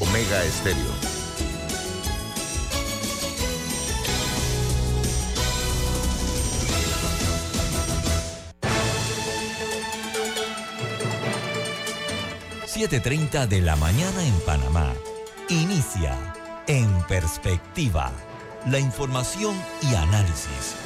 Omega Estéreo. ...7.30 de la mañana en Panamá. Inicia En Perspectiva. La información y análisis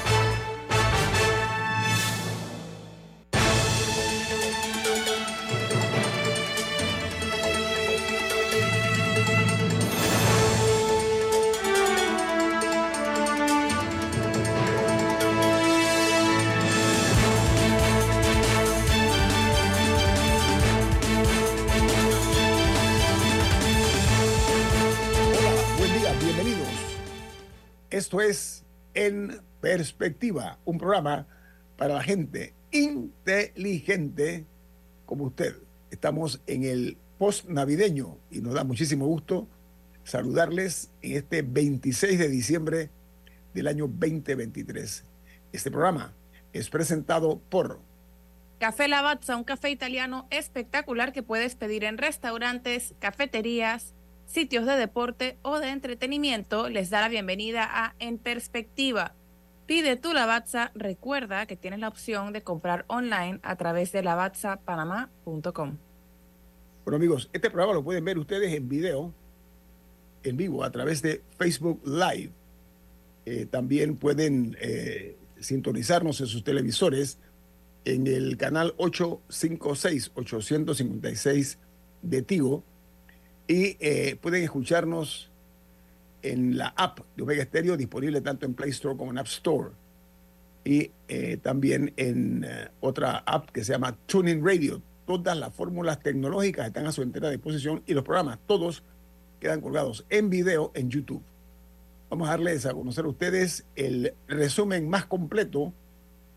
Perspectiva, un programa para la gente inteligente como usted. Estamos en el post navideño y nos da muchísimo gusto saludarles en este 26 de diciembre del año 2023. Este programa es presentado por Café Lavazza, un café italiano espectacular que puedes pedir en restaurantes, cafeterías, sitios de deporte o de entretenimiento. Les da la bienvenida a En Perspectiva. Pide tu Lavazza. Recuerda que tienes la opción de comprar online a través de lavazzapanamá.com. Bueno amigos, este programa lo pueden ver ustedes en video, en vivo, a través de Facebook Live. Eh, también pueden eh, sintonizarnos en sus televisores en el canal 856, 856 de Tigo. Y eh, pueden escucharnos en la app de Omega Stereo, disponible tanto en Play Store como en App Store. Y eh, también en eh, otra app que se llama Tuning Radio. Todas las fórmulas tecnológicas están a su entera disposición y los programas, todos quedan colgados en video en YouTube. Vamos a darles a conocer a ustedes el resumen más completo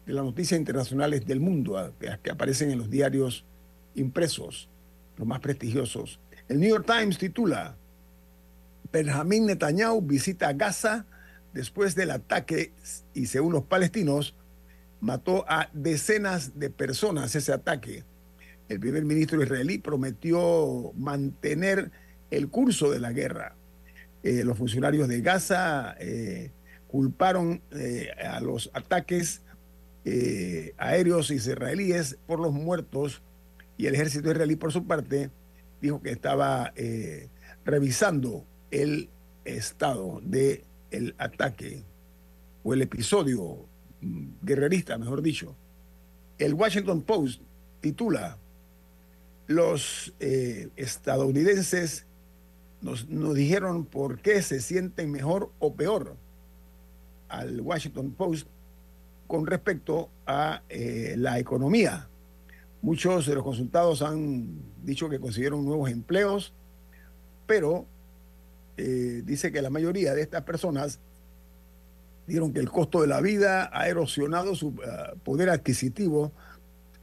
de las noticias internacionales del mundo que aparecen en los diarios impresos, los más prestigiosos. El New York Times titula Benjamín Netanyahu visita Gaza después del ataque y según los palestinos mató a decenas de personas ese ataque. El primer ministro israelí prometió mantener el curso de la guerra. Eh, los funcionarios de Gaza eh, culparon eh, a los ataques aéreos israelíes por los muertos y el ejército israelí por su parte dijo que estaba revisando el estado del el ataque o el episodio mm, guerrerista, mejor dicho. El Washington Post titula Los eh, estadounidenses nos, nos dijeron por qué se sienten mejor o peor al Washington Post con respecto a eh, la economía. Muchos de los consultados han dicho que consiguieron nuevos empleos, pero eh, dice que la mayoría de estas personas dijeron que el costo de la vida ha erosionado su uh, poder adquisitivo,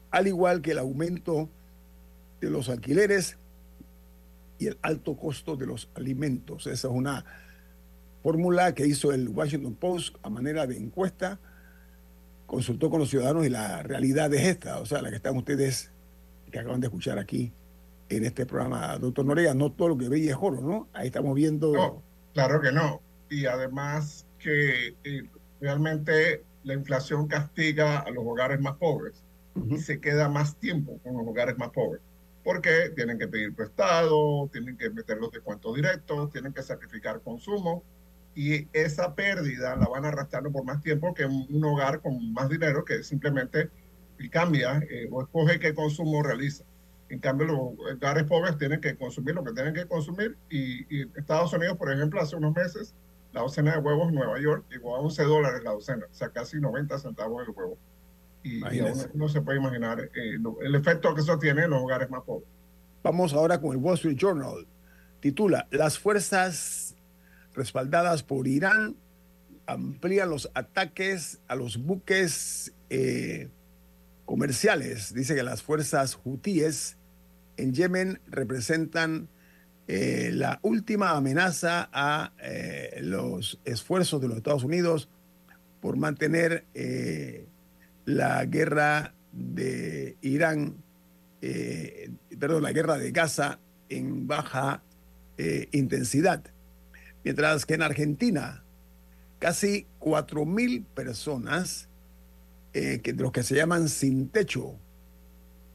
al igual que el aumento de los alquileres y el alto costo de los alimentos. Esa es una fórmula que hizo el Washington Post a manera de encuesta consultó con los ciudadanos y la realidad es esta, o sea, la que están ustedes, que acaban de escuchar aquí en este programa, doctor Noriega, no todo lo que veis es oro, ¿no? Ahí estamos viendo... No, claro que no. Y además que eh, realmente la inflación castiga a los hogares más pobres y se queda más tiempo con los hogares más pobres. Porque tienen que pedir prestado, tienen que meter los descuentos directos, tienen que sacrificar consumo y esa pérdida la van arrastrando por más tiempo que un, un hogar con más dinero que simplemente cambia eh, o escoge qué consumo realiza. En cambio, los hogares pobres tienen que consumir lo que tienen que consumir y, y Estados Unidos, por ejemplo, hace unos meses la docena de huevos en Nueva York llegó a 11 dólares la docena, o sea, casi 90 centavos el huevo. Y, y uno, uno se puede imaginar eh, lo- el efecto que eso tiene en los hogares más pobres. Vamos ahora con el Wall Street Journal. Titula, las fuerzas respaldadas por Irán amplían los ataques a los buques eh, comerciales. Dice que las fuerzas hutíes en Yemen representan eh, la última amenaza a eh, los esfuerzos de los Estados Unidos por mantener la guerra de Irán, perdón, la guerra de Gaza en baja intensidad. Mientras que en Argentina, casi 4.000 personas, eh, que, los que se llaman sin techo,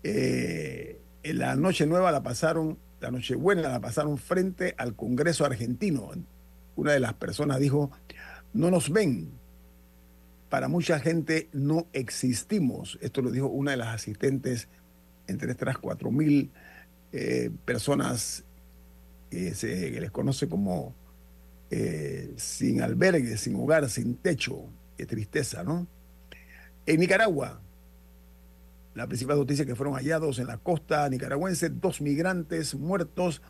eh, la noche nueva la pasaron, la noche buena la pasaron frente al Congreso argentino. Una de las personas dijo, no nos ven. Para mucha gente no existimos. Esto lo dijo una de las asistentes entre estas 4.000 eh, personas que se les conoce como eh, sin albergue, sin hogar, sin techo. Qué tristeza, ¿no? En Nicaragua, la principal noticia es que fueron hallados en la costa nicaragüense dos migrantes muertos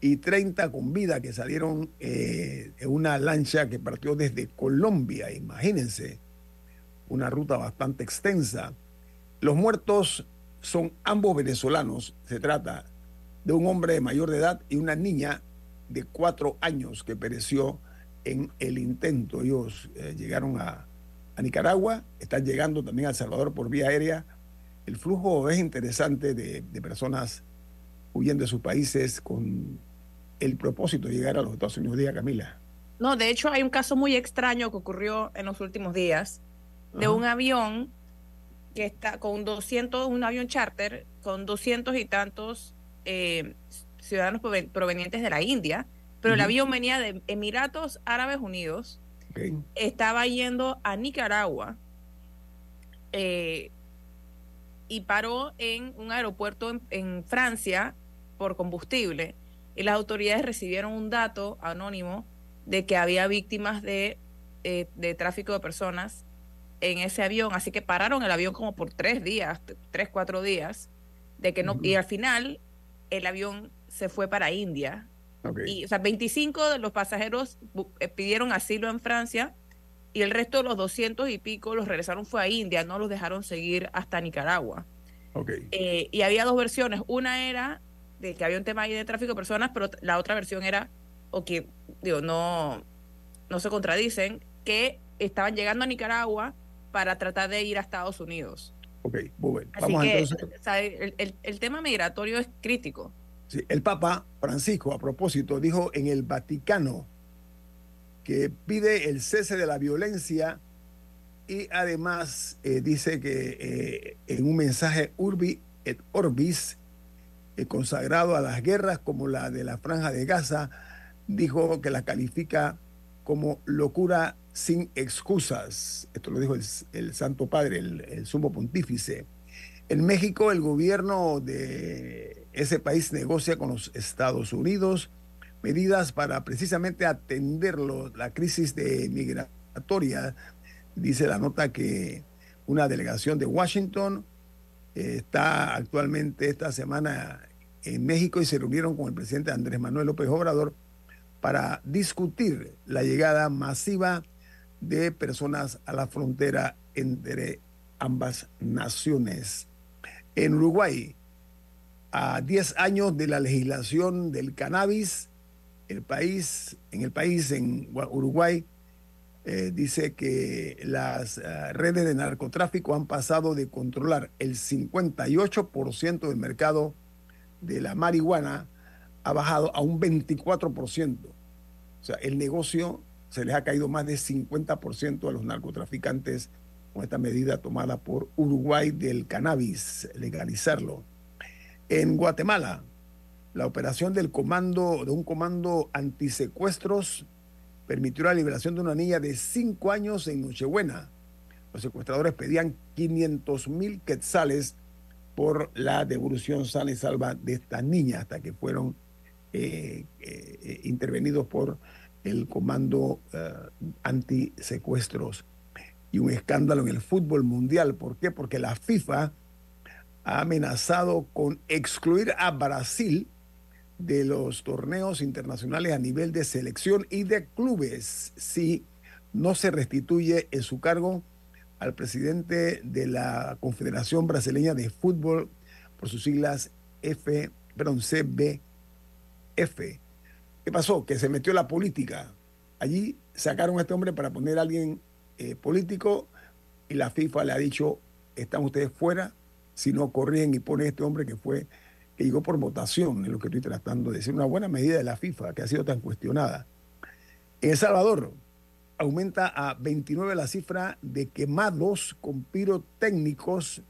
y 30 con vida que salieron eh, en una lancha que partió desde Colombia. Imagínense, una ruta bastante extensa. Los muertos son ambos venezolanos. Se trata de un hombre mayor de edad y una niña de cuatro años que pereció en el intento. Ellos eh, llegaron a, Nicaragua, están llegando también a El Salvador por vía aérea. El flujo es interesante de, personas huyendo de sus países con el propósito de llegar a los Estados Unidos. Día Camila. No, de hecho hay un caso muy extraño que ocurrió en los últimos días de un avión que está con 200, un avión charter con 200 y tantos eh, ciudadanos provenientes de la India, pero el avión venía de Emiratos Árabes Unidos, estaba yendo a Nicaragua eh, y paró en un aeropuerto en, Francia por combustible. Y las autoridades recibieron un dato anónimo de que había víctimas de, eh, de tráfico de personas en ese avión, así que pararon el avión como por tres días, tres, cuatro días, de que no, y al final el avión se fue para India. Y, o sea, 25 de los pasajeros eh, pidieron asilo en Francia y el resto de los 200 y pico los regresaron fue a India, no los dejaron seguir hasta Nicaragua. Eh, y había dos versiones. Una era de que había un tema ahí de tráfico de personas, pero la otra versión era, o que, digo, no, no se contradicen, que estaban llegando a Nicaragua para tratar de ir a Estados Unidos. Ok, bueno. Vamos que, entonces. el, el tema migratorio es crítico el Papa Francisco, a propósito, dijo en el Vaticano que pide el cese de la violencia y además eh, dice que eh, en un mensaje Urbi et Orbis, eh, consagrado a las guerras como la de la Franja de Gaza, dijo que la califica como locura sin excusas. Esto lo dijo el, Santo Padre, el sumo pontífice. En México, el gobierno de ese país negocia con los Estados Unidos medidas para precisamente atender la crisis de migratoria. Dice la nota que una delegación de Washington eh, está actualmente esta semana en México y se reunieron con el presidente Andrés Manuel López Obrador para discutir la llegada masiva de personas a la frontera entre ambas naciones. En Uruguay, a 10 años de la legislación del cannabis, el país, en el país, en Uruguay, eh, dice que las eh, redes de narcotráfico han pasado de controlar el 58% del mercado de la marihuana, ha bajado a un 24%. O sea, el negocio se les ha caído más de 50% a los narcotraficantes con esta medida tomada por Uruguay del cannabis, legalizarlo. En Guatemala, la operación del comando, de un comando antisecuestros permitió la liberación de una niña de cinco años en Nochebuena. Los secuestradores pedían 500 mil quetzales por la devolución sana y salva de esta niña hasta que fueron eh, eh, intervenidos por el comando eh, antisecuestros y un escándalo en el fútbol mundial. ¿Por qué? Porque la FIFA ha amenazado con excluir a Brasil de los torneos internacionales a nivel de selección y de clubes si no se restituye en su cargo al presidente de la Confederación Brasileña de Fútbol por sus siglas F, perdón, CBF. ¿Qué pasó? Que se metió la política. Allí sacaron a este hombre para poner a alguien eh, político y la FIFA le ha dicho, están ustedes fuera si no corren y ponen a este hombre que fue que llegó por votación, es lo que estoy tratando de decir, una buena medida de la FIFA que ha sido tan cuestionada. En El Salvador aumenta a 29 la cifra de quemados con pirotécnicos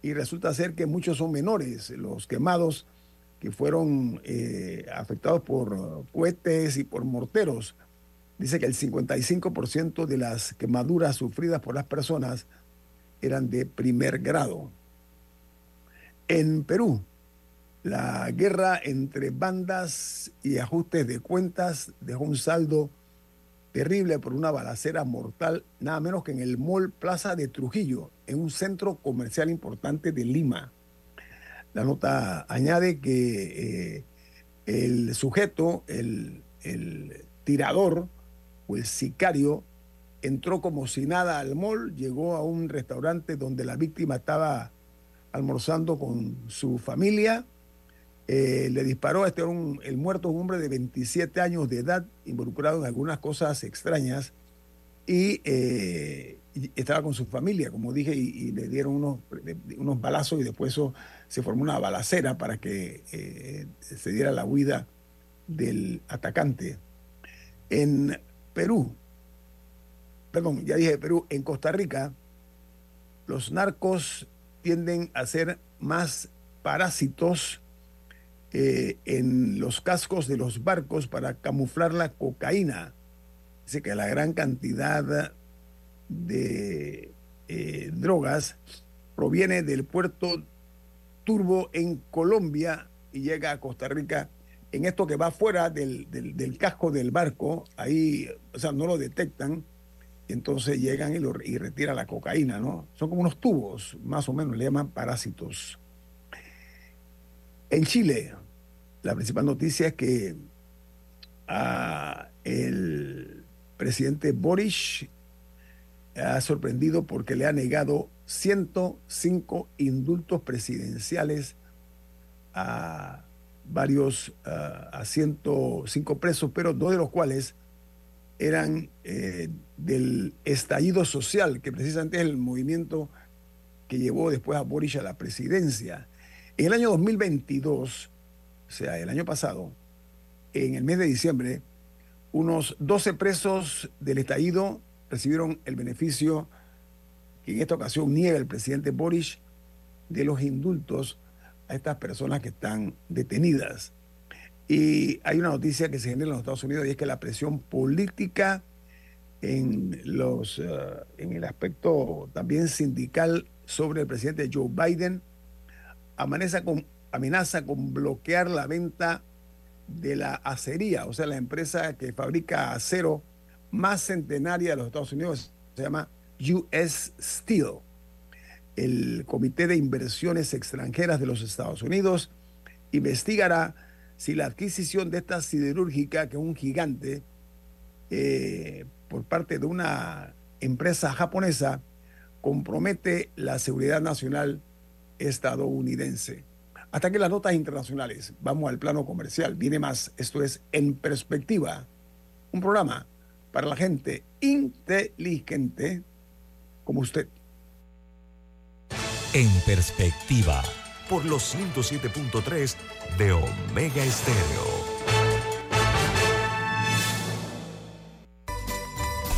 y resulta ser que muchos son menores, los quemados que fueron eh, afectados por cohetes y por morteros. Dice que el 55% de las quemaduras sufridas por las personas eran de primer grado. En Perú, la guerra entre bandas y ajustes de cuentas dejó un saldo terrible por una balacera mortal, nada menos que en el Mall Plaza de Trujillo, en un centro comercial importante de Lima. La nota añade que eh, el sujeto, el, el tirador o el sicario, entró como si nada al mall, llegó a un restaurante donde la víctima estaba almorzando con su familia eh, le disparó a este un, el muerto un hombre de 27 años de edad, involucrado en algunas cosas extrañas, y, eh, estaba con su familia, como dije, y, le dieron unos, unos, balazos y después eso, se formó una balacera para que eh, se diera la huida del atacante. En Perú, perdón, ya dije Perú, en Costa Rica, los narcos tienden a ser más parásitos eh, en los cascos de los barcos para camuflar la cocaína. Dice que la gran cantidad de eh, drogas proviene del puerto Turbo en Colombia y llega a Costa Rica. En esto que va fuera del, casco del barco, ahí, o sea, no lo detectan, y entonces llegan y, lo, y retiran la cocaína, ¿no? Son como unos tubos, más o menos, le llaman parásitos. En Chile, la principal noticia es que ah, el presidente Boris ha sorprendido porque le ha negado 105 indultos presidenciales a varios, ah, a 105 presos, pero dos de los cuales eran eh, del estallido social, que precisamente es el movimiento que llevó después a Boris a la presidencia. En el año 2022, o sea, el año pasado, en el mes de diciembre, unos 12 presos del estallido recibieron el beneficio que en esta ocasión niega el presidente Boris de los indultos a estas personas que están detenidas. Y hay una noticia que se genera en los Estados Unidos y es que la presión política en, los, eh, en el aspecto también sindical sobre el presidente Joe Biden amenaza con amenaza con bloquear la venta de la acería, o sea, la empresa que fabrica acero más centenaria de los Estados Unidos, se llama US Steel. El Comité de Inversiones Extranjeras de los Estados Unidos investigará si la adquisición de esta siderúrgica, que es un gigante, eh, por parte de una empresa japonesa, compromete la seguridad nacional estadounidense. Hasta que las notas internacionales. Vamos al plano comercial. Viene más. Esto es En Perspectiva. Un programa para la gente inteligente como usted. En Perspectiva. Por los 107.3 de Omega Estéreo.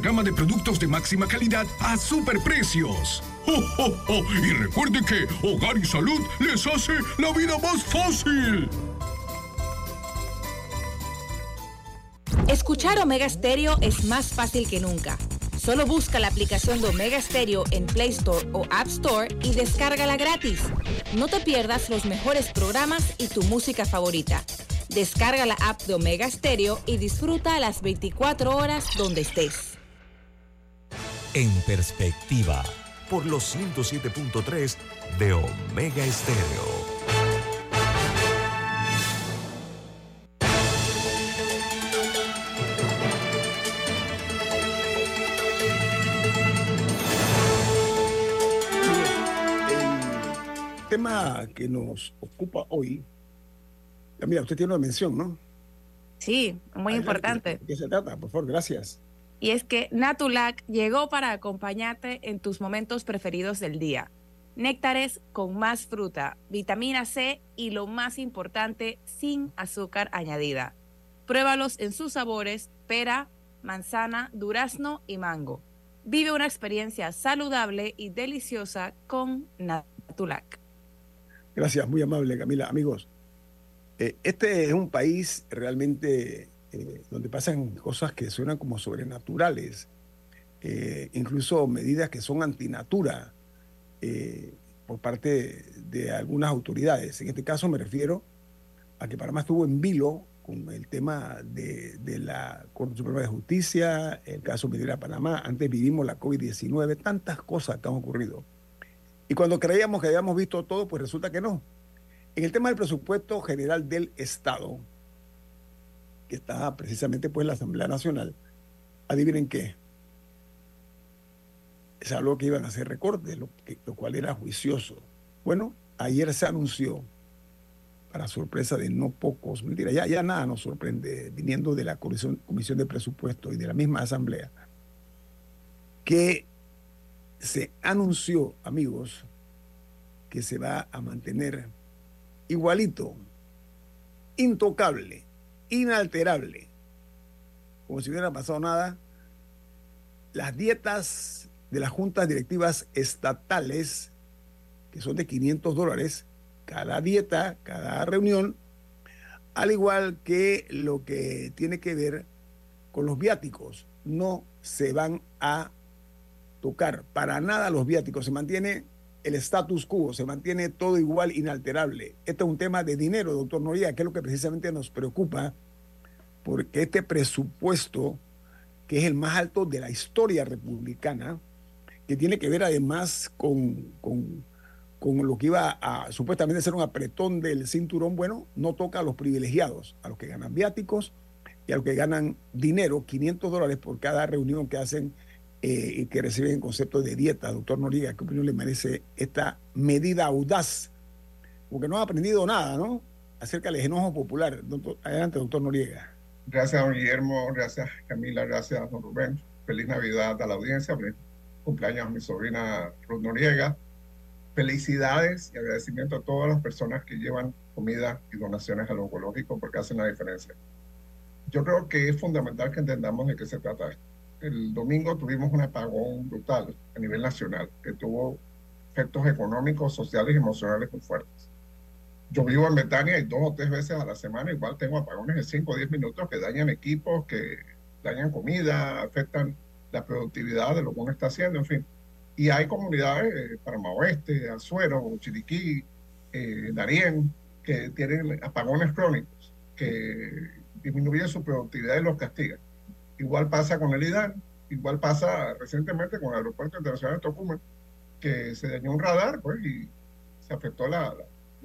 gama de productos de máxima calidad a superprecios. ¡Oh, Y recuerde que Hogar y Salud les hace la vida más fácil. Escuchar Omega Stereo es más fácil que nunca. Solo busca la aplicación de Omega Stereo en Play Store o App Store y descárgala gratis. No te pierdas los mejores programas y tu música favorita. Descarga la app de Omega Stereo y disfruta las 24 horas donde estés. En perspectiva, por los 107.3 de Omega Estéreo. El tema que nos ocupa hoy Mira, usted tiene una mención, ¿no? Sí, muy importante. ¿De qué se trata? Por favor, gracias. Y es que Natulac llegó para acompañarte en tus momentos preferidos del día. Néctares con más fruta, vitamina C y lo más importante, sin azúcar añadida. Pruébalos en sus sabores pera, manzana, durazno y mango. Vive una experiencia saludable y deliciosa con Natulac. Gracias, muy amable Camila. Amigos, eh, este es un país realmente eh, donde pasan cosas que suenan como sobrenaturales, eh, incluso medidas que son antinatura por parte de algunas autoridades. En este caso me refiero a que Panamá estuvo en vilo con el tema de, la Corte Suprema de Justicia, el caso Minera Panamá, antes vivimos la COVID-19, tantas cosas que han ocurrido. Y cuando creíamos que habíamos visto todo, pues resulta que no. En el tema del presupuesto general del Estado, que está precisamente pues la Asamblea Nacional, adivinen qué. Se habló que iban a hacer recortes, lo, lo cual era juicioso. Bueno, ayer se anunció, para sorpresa de no pocos, mentira, ya, ya nada nos sorprende, viniendo de la Comisión, Comisión de Presupuesto y de la misma Asamblea, que se anunció, amigos, que se va a mantener igualito, intocable, inalterable, como si hubiera pasado nada, las dietas de las juntas directivas estatales, que son de 500 dólares, cada dieta, cada reunión, al igual que lo que tiene que ver con los viáticos, no se van a tocar. Para nada los viáticos, se mantiene el status quo, se mantiene todo igual, inalterable. Este es un tema de dinero, doctor Noriega, que es lo que precisamente nos preocupa, porque este presupuesto, que es el más alto de la historia republicana, que tiene que ver además con, con, con lo que iba a supuestamente ser un apretón del cinturón, bueno, no toca a los privilegiados, a los que ganan viáticos y a los que ganan dinero, 500 dólares por cada reunión que hacen eh, que reciben concepto de dieta. Doctor Noriega, ¿qué opinión le merece esta medida audaz? Porque no ha aprendido nada, ¿no? Acerca del enojo popular. adelante, doctor Noriega. Gracias, don Guillermo. Gracias, Camila. Gracias, don Rubén. Feliz Navidad a la audiencia. Feliz cumpleaños a mi sobrina Ruth Noriega. Felicidades y agradecimiento a todas las personas que llevan comida y donaciones al oncológico porque hacen la diferencia. Yo creo que es fundamental que entendamos de qué se trata el domingo tuvimos un apagón brutal a nivel nacional que tuvo efectos económicos, sociales y emocionales muy fuertes. Yo vivo en Betania y dos o tres veces a la semana igual tengo apagones de 5 o 10 minutos que dañan equipos, que dañan comida, afectan la productividad de lo que uno está haciendo, en fin. Y hay comunidades, eh, Panamá Oeste, Azuero, Chiriquí, eh, Darién, que tienen apagones crónicos, que disminuyen su productividad y los castigan. Igual pasa con el IDAN, igual pasa recientemente con el Aeropuerto Internacional de Tocumen, que se dañó un radar pues, y se afectó la,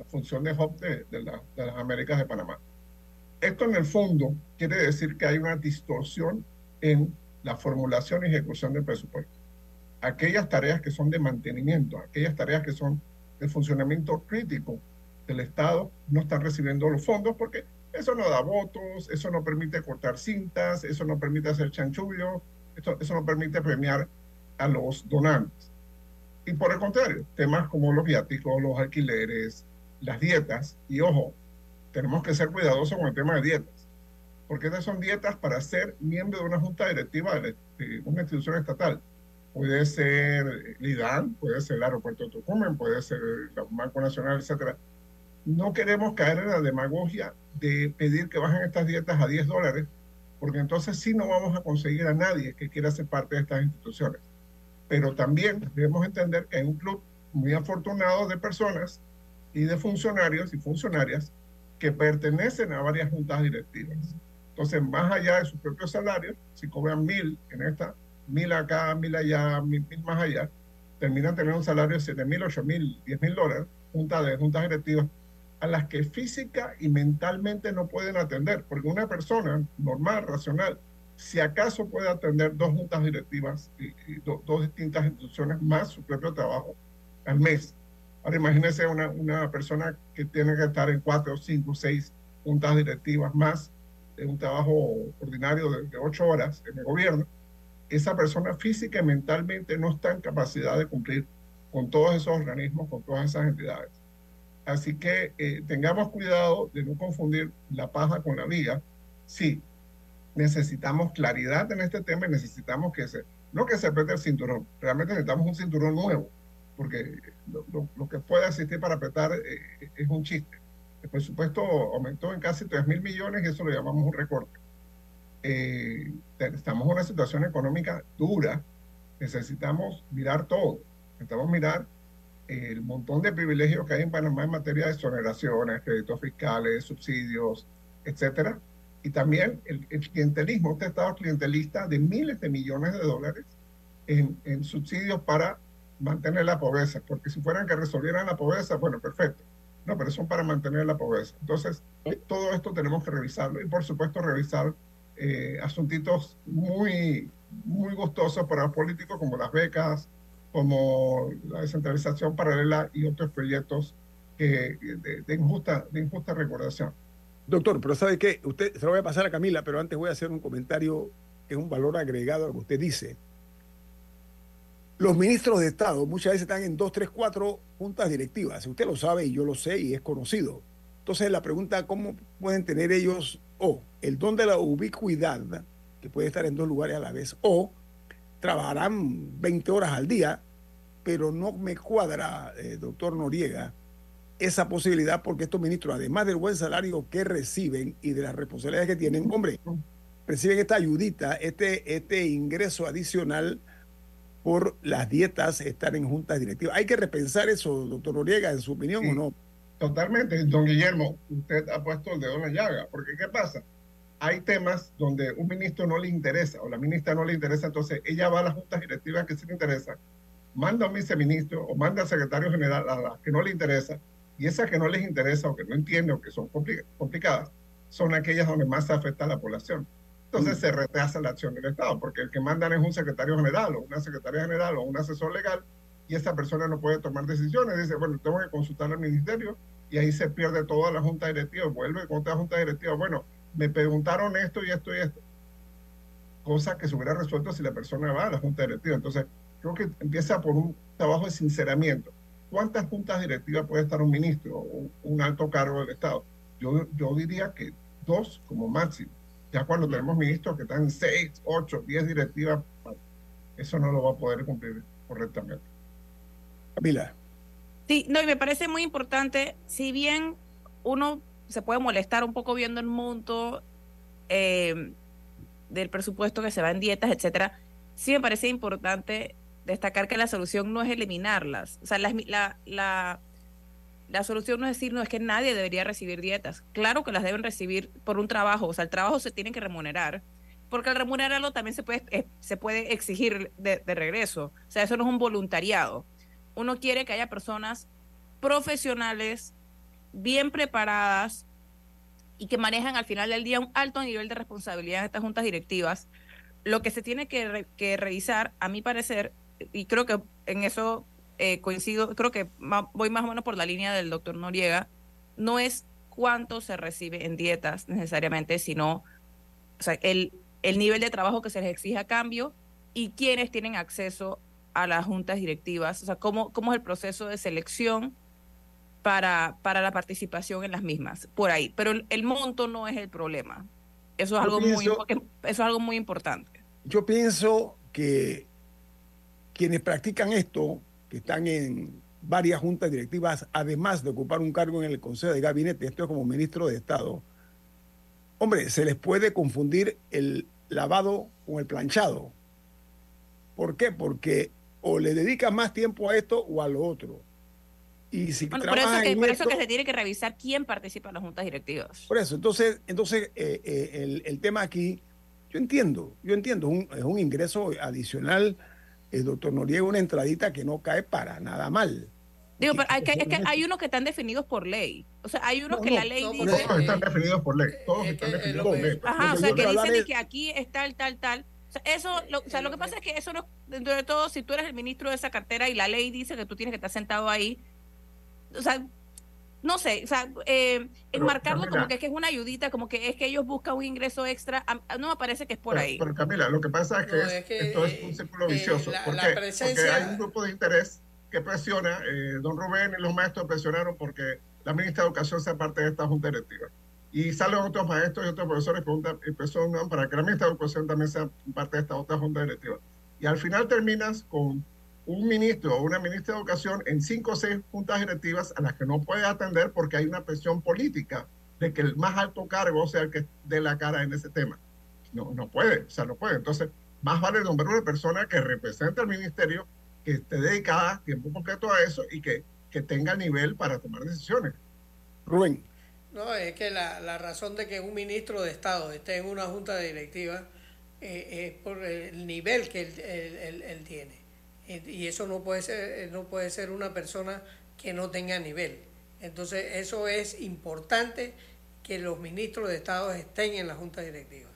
función de hub de, de, de las Américas de Panamá. Esto en el fondo quiere decir que hay una distorsión en la formulación y ejecución del presupuesto. Aquellas tareas que son de mantenimiento, aquellas tareas que son de funcionamiento crítico del Estado, no están recibiendo los fondos porque eso no da votos, eso no permite cortar cintas, eso no permite hacer chanchullo, eso, eso no permite premiar a los donantes. Y por el contrario, temas como los viáticos, los alquileres, las dietas, y ojo, tenemos que ser cuidadosos con el tema de dietas. porque estas son dietas para ser miembro de una junta directiva de, una institución estatal. Puede ser el IDAN, puede ser el aeropuerto de Tucumán, puede ser el Banco Nacional, etcétera. No queremos caer en la demagogia de pedir que bajen estas dietas a 10 dólares, porque entonces sí no vamos a conseguir a nadie que quiera ser parte de estas instituciones. Pero también debemos entender que hay un club muy afortunado de personas y de funcionarios y funcionarias que pertenecen a varias juntas directivas. Entonces, más allá de su propio salario, si cobran mil en esta, mil acá, mil allá, mil, más allá, terminan teniendo un salario de siete mil, ocho mil, diez mil dólares, juntas de juntas directivas, a las que física y mentalmente no pueden atender, porque una persona normal, racional, si acaso puede atender dos juntas directivas y, dos distintas instituciones más su propio trabajo al mes. Ahora imagínese una, una persona que tiene que estar en cuatro, cinco, seis juntas directivas más un trabajo ordinario de, ocho horas en el gobierno, esa persona física y mentalmente no está en capacidad de cumplir con todos esos organismos, con todas esas entidades. Así que eh, tengamos cuidado de no confundir la paja con la viga. Sí, necesitamos claridad en este tema y necesitamos que se, no que se apriete el cinturón, realmente necesitamos un cinturón nuevo, porque lo, que puede existir para apretar eh, es un chiste. El presupuesto aumentó en casi 3 mil millones y eso lo llamamos un recorte. Eh, estamos en una situación económica dura. Necesitamos mirar todo. Necesitamos mirar el montón de privilegios que hay en Panamá en materia de exoneraciones, créditos fiscales, subsidios, etcétera. Y también el, clientelismo, este estado clientelista de miles de millones de dólares en, en subsidios para mantener la pobreza. Porque si fueran que resolvieran la pobreza, bueno, perfecto no, pero son para mantener la pobreza. Entonces, todo esto tenemos que revisarlo y, por supuesto, revisar eh, asuntitos muy, muy gustosos para los políticos, como las becas, como la descentralización paralela y otros proyectos de, injusta, de injusta recordación. Doctor, pero ¿sabe qué? Usted se lo voy a pasar a Camila, pero antes voy a hacer un comentario que es un valor agregado a lo que usted dice. Los ministros de Estado muchas veces están en dos, tres, cuatro juntas directivas. Usted lo sabe y yo lo sé y es conocido. Entonces la pregunta, ¿cómo pueden tener ellos o el don de la ubicuidad, que puede estar en dos lugares a la vez, o trabajarán 20 horas al día, pero no me cuadra, eh, doctor Noriega, esa posibilidad porque estos ministros, además del buen salario que reciben y de las responsabilidades que tienen, hombre, reciben esta ayudita, este, este ingreso adicional por las dietas estar en juntas directivas. ¿Hay que repensar eso, doctor Noriega, en su opinión o no? Totalmente, don Guillermo, usted ha puesto el dedo en la llaga, porque ¿qué pasa? Hay temas donde un ministro no le interesa o la ministra no le interesa, entonces ella va a las juntas directivas que sí le interesa, manda a un viceministro o manda al secretario general a las que no le interesa, y esas que no les interesa o que no entiende o que son complicadas, son aquellas donde más se afecta a la población. Entonces mm. se retrasa la acción del Estado, porque el que mandan es un secretario general o una secretaria general o un asesor legal y esa persona no puede tomar decisiones. Dice, bueno, tengo que consultar al ministerio y ahí se pierde toda la junta directiva. Vuelve con otra junta directiva. Bueno, me preguntaron esto y esto y esto. Cosa que se hubiera resuelto si la persona va a la junta directiva. Entonces, creo que empieza por un trabajo de sinceramiento. ¿Cuántas juntas directivas puede estar un ministro o un alto cargo del Estado? Yo, yo diría que dos como máximo ya cuando tenemos ministros que están en 6, 8, 10 directivas, eso no lo va a poder cumplir correctamente. Camila. Sí, no, y me parece muy importante, si bien uno se puede molestar un poco viendo el monto eh, del presupuesto que se va en dietas, etcétera, sí me parece importante destacar que la solución no es eliminarlas. O sea, la, la la solución no es decir, no es que nadie debería recibir dietas. Claro que las deben recibir por un trabajo, o sea, el trabajo se tiene que remunerar, porque al remunerarlo también se puede, eh, se puede exigir de, regreso. O sea, eso no es un voluntariado. Uno quiere que haya personas profesionales, bien preparadas y que manejan al final del día un alto nivel de responsabilidad en estas juntas directivas. Lo que se tiene que revisar, a mi parecer, y creo que en eso eh, coincido, creo que voy más o menos por la línea del doctor Noriega, no es cuánto se recibe en dietas necesariamente, sino o sea, el, el nivel de trabajo que se les exige a cambio y quiénes tienen acceso a las juntas directivas, o sea, cómo, cómo es el proceso de selección para, para la participación en las mismas, por ahí. Pero el, monto no es el problema. Eso es, algo, muy, eso es algo muy importante. Yo pienso que quienes practican esto, que están en varias juntas directivas, además de ocupar un cargo en el Consejo de Gabinete, esto es como ministro de Estado, hombre, se les puede confundir el lavado con el planchado. ¿Por qué? Porque o le dedican más tiempo a esto o a lo otro. Y si por eso, que, por eso que se tiene que revisar quién participa en las juntas directivas. Por eso, entonces, entonces eh, eh, el, tema aquí, yo entiendo, yo entiendo, es un ingreso adicional, el doctor Noriega, una entradita que no cae para nada mal. Digo, pero hay que, es que hay unos que están definidos por ley. O sea, hay unos que la ley dice. Todos están definidos por ley. Todos están definidos por ley. Ajá, o sea, que dicen que aquí está el tal, tal. O sea, eso, lo, o sea, lo que pasa es que eso no, dentro de todo, si tú eres el ministro de esa cartera y la ley dice que tú tienes que estar sentado ahí, o sea, no sé, o sea, eh, enmarcarlo como que, es una ayudita, como que es que ellos buscan un ingreso extra, no me parece que es por ahí. Pero Camila, lo que pasa es que, esto es un círculo eh, vicioso, porque, porque, hay un grupo de interés que presiona, eh, don Rubén y los maestros presionaron porque la ministra de Educación sea parte de esta junta directiva. Y salen otros maestros y otros profesores y presionan para que la ministra de Educación también sea parte de esta otra junta directiva. Y al final terminas con un ministro o una ministra de Educación en cinco o seis juntas directivas a las que no puede atender porque hay una presión política de que el más alto cargo sea el que dé la cara en ese tema. No, no puede, o sea, no puede. Entonces, más vale nombrar una persona que represente al ministerio, que esté dedicada tiempo completo a eso y que, que tenga nivel para tomar decisiones. Rubén. No, es que la, la razón de que un ministro de Estado esté en una junta directiva eh, es por el nivel que él, él tiene y eso no puede ser no puede ser una persona que no tenga nivel. Entonces eso es importante que los ministros de estado estén en la junta directiva.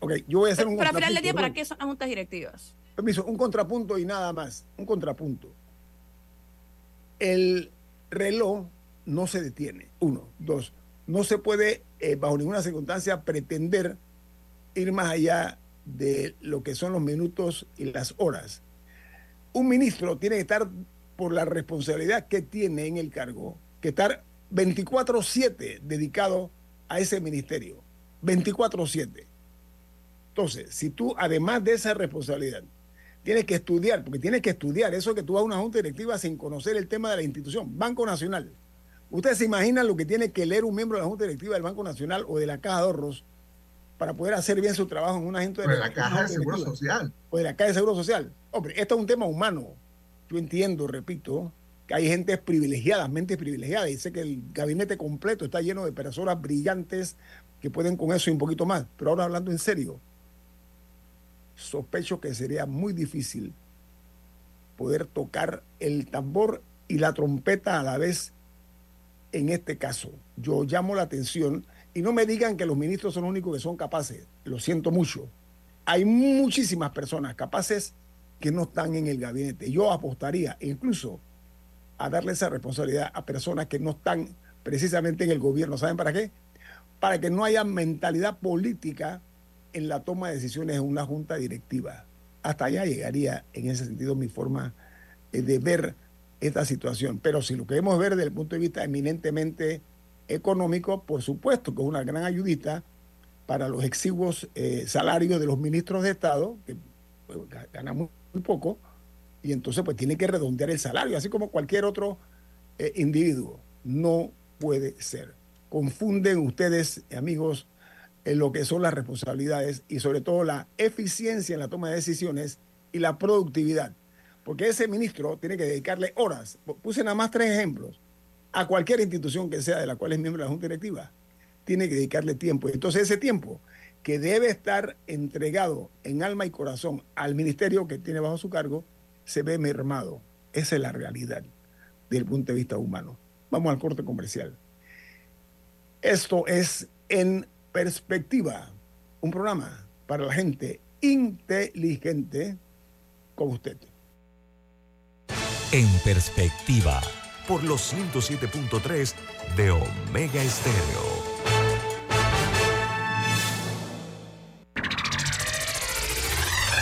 Ok yo voy a hacer un pero al final del día para qué son las juntas directivas permiso un contrapunto y nada más un contrapunto. El reloj no se detiene uno. Dos no se puede eh, bajo ninguna circunstancia pretender ir más allá de lo que son los minutos y las horas un ministro tiene que estar por la responsabilidad que tiene en el cargo, que estar 24/7 dedicado a ese ministerio. 24/7. Entonces, si tú, además de esa responsabilidad, tienes que estudiar, porque tienes que estudiar eso que tú vas a una junta directiva sin conocer el tema de la institución, Banco Nacional. Ustedes se imaginan lo que tiene que leer un miembro de la junta directiva del Banco Nacional o de la Caja de Ahorros para poder hacer bien su trabajo en una gente de, la Caja de Seguro Social. O de la Caja de Seguro Social. Hombre, esto es un tema humano. Yo entiendo, repito, que hay gente privilegiada, mentes privilegiadas, y sé que el gabinete completo está lleno de personas brillantes que pueden con eso y un poquito más. Pero ahora hablando en serio, sospecho que sería muy difícil poder tocar el tambor y la trompeta a la vez en este caso. Yo llamo la atención y no me digan que los ministros son los únicos que son capaces. Lo siento mucho. Hay muchísimas personas capaces que no están en el gabinete. Yo apostaría incluso a darle esa responsabilidad a personas que no están precisamente en el gobierno. ¿Saben para qué? Para que no haya mentalidad política en la toma de decisiones en una junta directiva. Hasta allá llegaría en ese sentido mi forma eh, de ver esta situación. Pero si lo queremos ver desde el punto de vista eminentemente económico, por supuesto que es una gran ayudita para los exiguos eh, salarios de los ministros de Estado, que pues, ganan muy, poco, y entonces pues tiene que redondear el salario, así como cualquier otro eh, individuo. No puede ser. Confunden ustedes, amigos, en lo que son las responsabilidades y sobre todo la eficiencia en la toma de decisiones y la productividad. Porque ese ministro tiene que dedicarle horas. Puse nada más tres ejemplos a cualquier institución que sea de la cual es miembro de la Junta Directiva, tiene que dedicarle tiempo. Entonces ese tiempo que debe estar entregado en alma y corazón al ministerio que tiene bajo su cargo, se ve mermado. Esa es la realidad desde el punto de vista humano. Vamos al corte comercial. Esto es En Perspectiva, un programa para la gente inteligente como usted. En Perspectiva por los 107.3 de Omega Estéreo.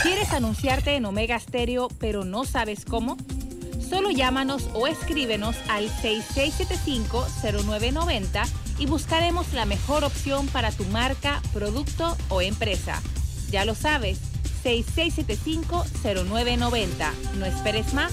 ¿Quieres anunciarte en Omega Stereo pero no sabes cómo? Solo llámanos o escríbenos al 6675-0990 y buscaremos la mejor opción para tu marca, producto o empresa. Ya lo sabes, 6675-0990. No esperes más.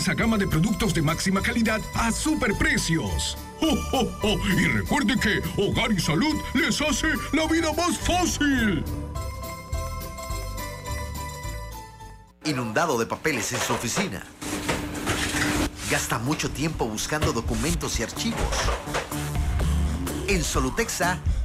extensa gama de productos de máxima calidad a superprecios. ¡Oh, Y recuerde que Hogar y Salud les hace la vida más fácil. Inundado de papeles en su oficina. Gasta mucho tiempo buscando documentos y archivos. En Solutexa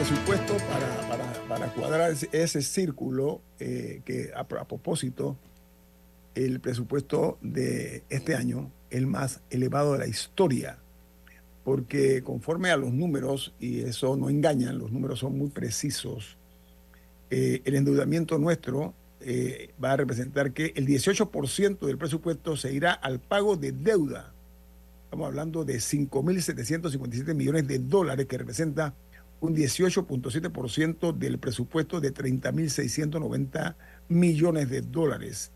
Presupuesto para, cuadrar ese, círculo, eh, que a, propósito, el presupuesto de este año, el más elevado de la historia, porque conforme a los números, y eso no engañan, los números son muy precisos, eh, el endeudamiento nuestro eh, va a representar que el 18% del presupuesto se irá al pago de deuda. Estamos hablando de 5.757 millones de dólares que representa un 18.7% del presupuesto de 30.690 millones de dólares.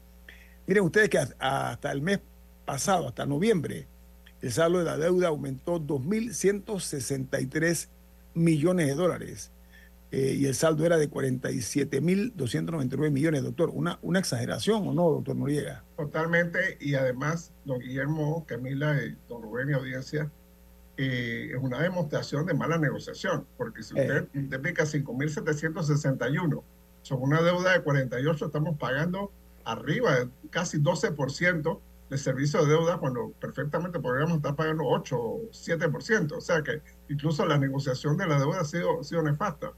Miren ustedes que hasta el mes pasado, hasta noviembre, el saldo de la deuda aumentó 2.163 millones de dólares eh, y el saldo era de 47.299 millones, doctor. Una, ¿Una exageración o no, doctor Noriega? Totalmente, y además, don Guillermo, Camila y don Rubén, mi audiencia, eh, es una demostración de mala negociación, porque si usted multiplica 5.761 sobre una deuda de 48, estamos pagando arriba de casi 12% de servicio de deuda cuando perfectamente podríamos estar pagando 8 o 7%. O sea que incluso la negociación de la deuda ha sido, sido nefasta.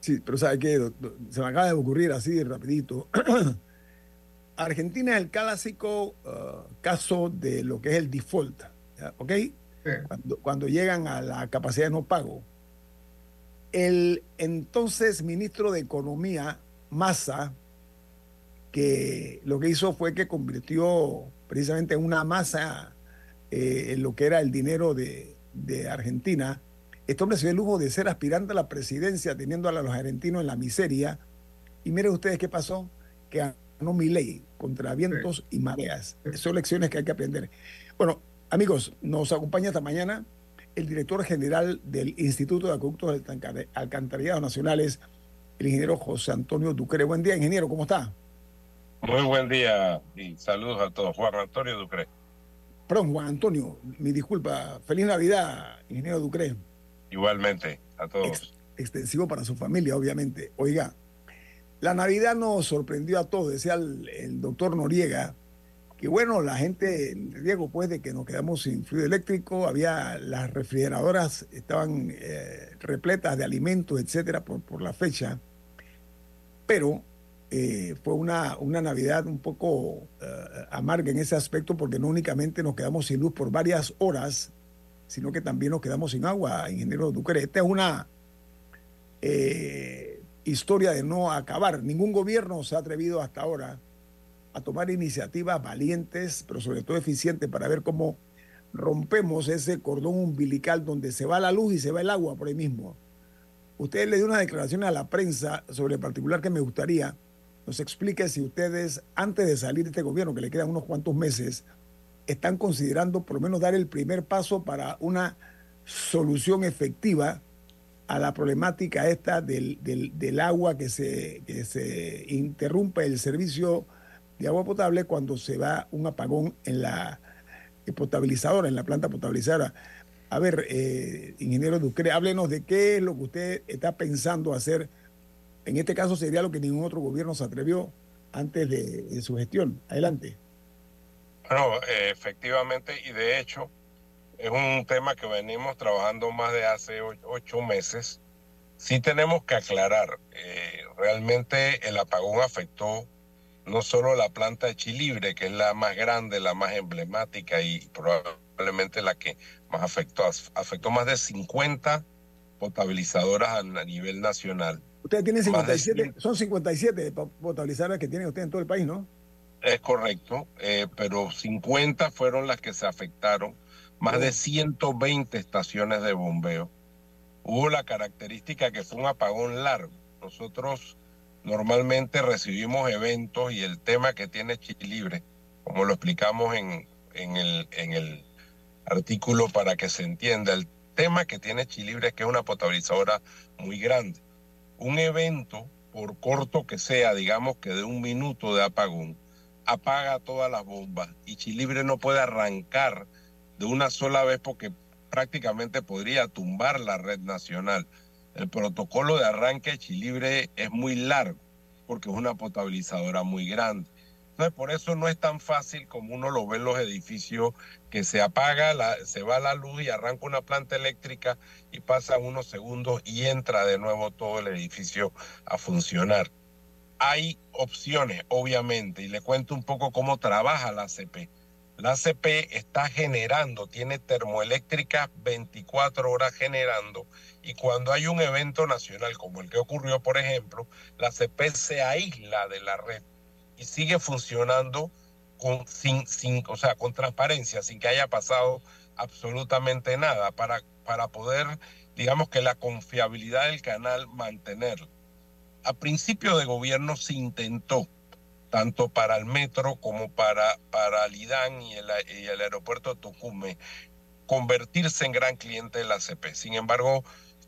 Sí, pero ¿sabe qué? Se me acaba de ocurrir así rapidito. Argentina es el clásico uh, caso de lo que es el default, ¿ok? Cuando, llegan a la capacidad de no pago. El entonces ministro de Economía, Massa, que lo que hizo fue que convirtió precisamente en una masa eh, en lo que era el dinero de, Argentina. Este hombre se dio el lujo de ser aspirante a la presidencia, teniendo a los argentinos en la miseria. Y miren ustedes qué pasó, que ganó mi ley contra vientos y mareas. Son lecciones que hay que aprender. Bueno, Amigos, nos acompaña esta mañana el director general del Instituto de Acueductos Alcantarillados Nacionales, el ingeniero José Antonio Ducre. Buen día, ingeniero, ¿cómo está? Muy buen día y saludos a todos. Juan Antonio Ducre. Perdón, Juan Antonio, mi disculpa. Feliz Navidad, ingeniero Ducre. Igualmente, a todos. extensivo para su familia, obviamente. Oiga, la Navidad nos sorprendió a todos, decía el doctor Noriega que bueno, la gente, Diego, pues de que nos quedamos sin fluido eléctrico, había las refrigeradoras estaban eh, repletas de alimentos, etcétera, por, la fecha, pero eh, fue una, una Navidad un poco eh, amarga en ese aspecto porque no únicamente nos quedamos sin luz por varias horas, sino que también nos quedamos sin agua, ingeniero Ducre. Esta es una historia de no acabar. Ningún gobierno se ha atrevido hasta ahora a tomar iniciativas valientes, pero sobre todo eficientes para ver cómo rompemos ese cordón umbilical donde se va la luz y se va el agua por ahí mismo. Usted le dio una declaración a la prensa sobre el particular que me gustaría nos explique si ustedes, antes de salir de este gobierno, que le quedan unos cuantos meses, están considerando por lo menos dar el primer paso para una solución efectiva a la problemática esta del, del, agua que se, que se interrumpe el servicio de agua potable cuando se va un apagón en la potabilizadora, en la planta potabilizadora. A ver, eh, ingeniero Ducre, háblenos de qué es lo que usted está pensando hacer en este caso sería lo que ningún otro gobierno se atrevió antes de, su gestión. Adelante. Bueno, efectivamente, y de hecho, es un tema que venimos trabajando más de hace ocho meses. Sí tenemos que aclarar, eh, realmente el apagón afectó no solo la planta de Chilibre, que es la más grande, la más emblemática y probablemente la que más afectó, afectó más de 50 potabilizadoras a nivel nacional Ustedes tienen 57, son 57 potabilizadoras que tienen ustedes en todo el país, ¿no? Es correcto, eh, pero 50 fueron las que se afectaron, más de 120 estaciones de bombeo. Hubo la característica que fue un apagón largo. Nosotros normalmente recibimos eventos y el tema que tiene Chilibre, como lo explicamos en, en, el, el artículo para que se entienda, el tema que tiene Chilibre es que es una potabilizadora muy grande un evento, por corto que sea, digamos que de un minuto de apagón, apaga todas las bombas y Chilibre no puede arrancar de una sola vez porque prácticamente podría tumbar la red nacional. El protocolo de arranque Chilibre es muy largo porque es una potabilizadora muy grande. Entonces, por eso no es tan fácil como uno lo ve en los edificios, que se apaga, se va la luz y arranca una planta eléctrica y pasa unos segundos y entra de nuevo todo el edificio a funcionar. Hay opciones, obviamente, y le cuento un poco cómo trabaja la ACP. La ACP está generando, tiene termoeléctrica 24 horas generando y cuando hay un evento nacional como el que ocurrió, por ejemplo, la ACP se aísla de la red y sigue funcionando con, sin, sin, o sea, con transparencia, sin que haya pasado absolutamente nada, para, para poder, digamos que la confiabilidad del canal mantenerlo. A principio de gobierno se intentó, tanto para el metro como para, para Lidán y el, y el aeropuerto de Tucumán, convertirse en gran cliente de la CP. Sin embargo,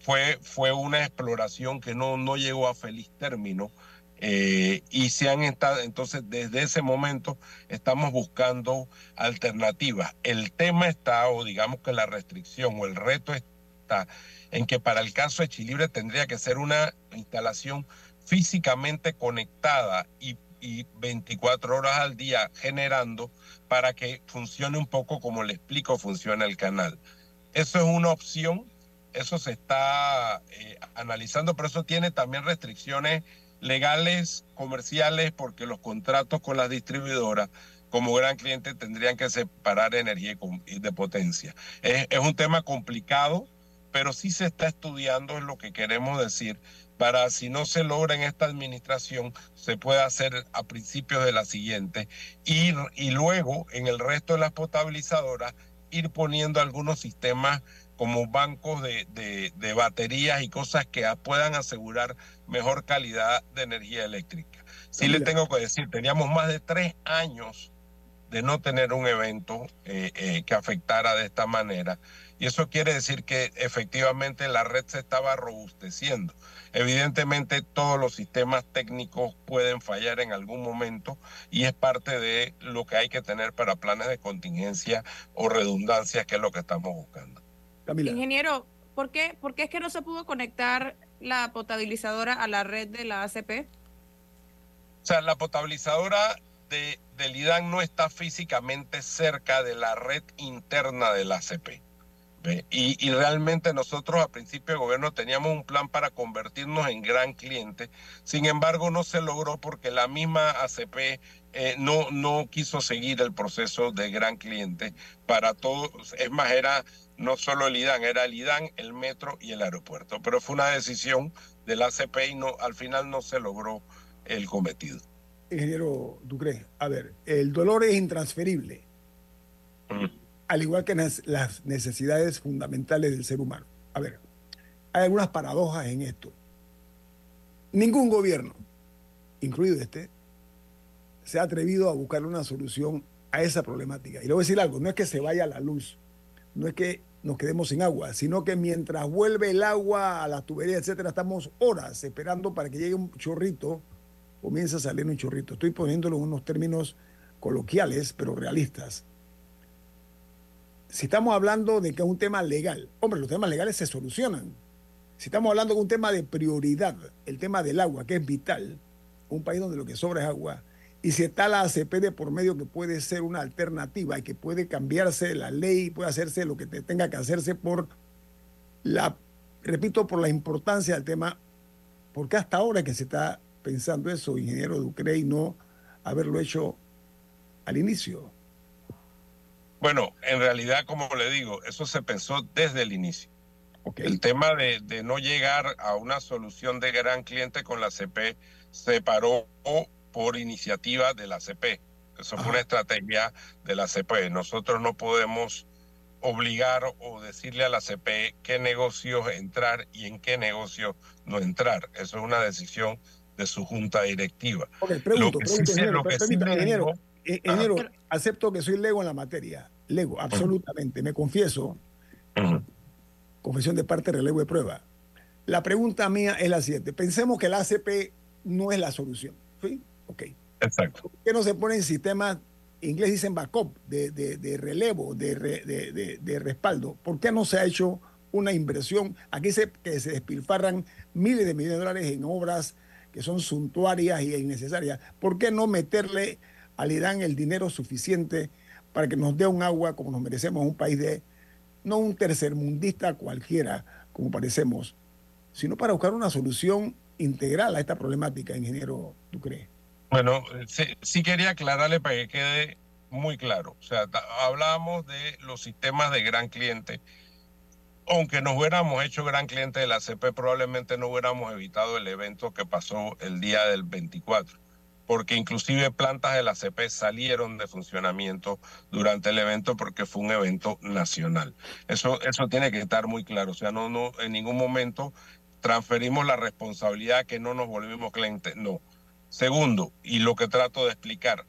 fue, fue una exploración que no, no llegó a feliz término eh, y se han estado, entonces desde ese momento estamos buscando alternativas. El tema está, o digamos que la restricción o el reto está en que para el caso de Chilibre tendría que ser una instalación físicamente conectada y, y 24 horas al día generando para que funcione un poco como le explico funciona el canal. Eso es una opción, eso se está eh, analizando, pero eso tiene también restricciones legales, comerciales, porque los contratos con las distribuidoras como gran cliente tendrían que separar energía de potencia. Es, un tema complicado, pero sí se está estudiando, es lo que queremos decir, para si no se logra en esta administración, se puede hacer a principios de la siguiente y luego en el resto de las potabilizadoras ir poniendo algunos sistemas como bancos de, de, baterías y cosas que puedan asegurar mejor calidad de energía eléctrica. Sí le tengo que decir, teníamos más de tres años de no tener un evento eh, eh, que afectara de esta manera. Y eso quiere decir que efectivamente la red se estaba robusteciendo. Evidentemente todos los sistemas técnicos pueden fallar en algún momento y es parte de lo que hay que tener para planes de contingencia o redundancia, que es lo que estamos buscando. Ingeniero, ¿por qué, ¿por qué es que no se pudo conectar la potabilizadora a la red de la ACP? O sea, la potabilizadora de, del IDAN no está físicamente cerca de la red interna de la ACP. Y, y, realmente nosotros a principio de gobierno teníamos un plan para convertirnos en gran cliente, sin embargo no se logró porque la misma ACP eh, no, no quiso seguir el proceso de gran cliente para todos, es más, era no solo el IDAN, era el IDAN, el metro y el aeropuerto. Pero fue una decisión de la ACP y no, al final no se logró el cometido. Ingeniero Ducre, a ver, el dolor es intransferible. Mm. al igual que las necesidades fundamentales del ser humano. A ver, hay algunas paradojas en esto. Ningún gobierno, incluido este, se ha atrevido a buscar una solución a esa problemática. Y le voy a decir algo, no es que se vaya la luz, no es que nos quedemos sin agua, sino que mientras vuelve el agua a la tubería, etcétera, estamos horas esperando para que llegue un chorrito, comience a salir un chorrito. Estoy poniéndolo en unos términos coloquiales, pero realistas. Si estamos hablando de que es un tema legal, hombre, los temas legales se solucionan. Si estamos hablando de un tema de prioridad, el tema del agua, que es vital, un país donde lo que sobra es agua, y si está la ACP de por medio que puede ser una alternativa y que puede cambiarse la ley, puede hacerse lo que tenga que hacerse por la, repito, por la importancia del tema, porque hasta ahora que se está pensando eso, ingeniero Ducre, y no haberlo hecho al inicio. Bueno, en realidad, como le digo, eso se pensó desde el inicio. El tema de, de, no llegar a una solución de gran cliente con la CP se paró por iniciativa de la CP. Eso fue una estrategia de la CP. Nosotros no podemos obligar o decirle a la CP qué negocios entrar y en qué negocios no entrar. Eso es una decisión de su junta directiva. pregunto, ingeniero, acepto que soy lego en la materia, lego, absolutamente, me confieso, confesión de parte, relevo de prueba. La pregunta mía es la siguiente, pensemos que la ACP no es la solución, ¿sí? Ok. Exacto. ¿Por qué no se ponen sistemas, en inglés dicen backup, de, de, relevo, de, de, respaldo? ¿Por qué no se ha hecho una inversión? Aquí se, que se despilfarran miles de millones de dólares en obras que son suntuarias y innecesarias. ¿Por qué no meterle al Irán el dinero suficiente para que nos dé un agua como nos merecemos un país de, no un tercermundista cualquiera, como parecemos, sino para buscar una solución integral a esta problemática, ingeniero, ¿tú crees? Bueno, sí, quería aclararle para que quede muy claro. O sea, hablábamos de los sistemas de gran cliente. Aunque nos hubiéramos hecho gran cliente de la CP, probablemente no hubiéramos evitado el evento que pasó el día del 24, porque inclusive plantas de la CP salieron de funcionamiento durante el evento porque fue un evento nacional. Eso, eso tiene que estar muy claro. O sea, no, no, en ningún momento transferimos la responsabilidad que no nos volvimos clientes. No Segundo, y lo que trato de explicar,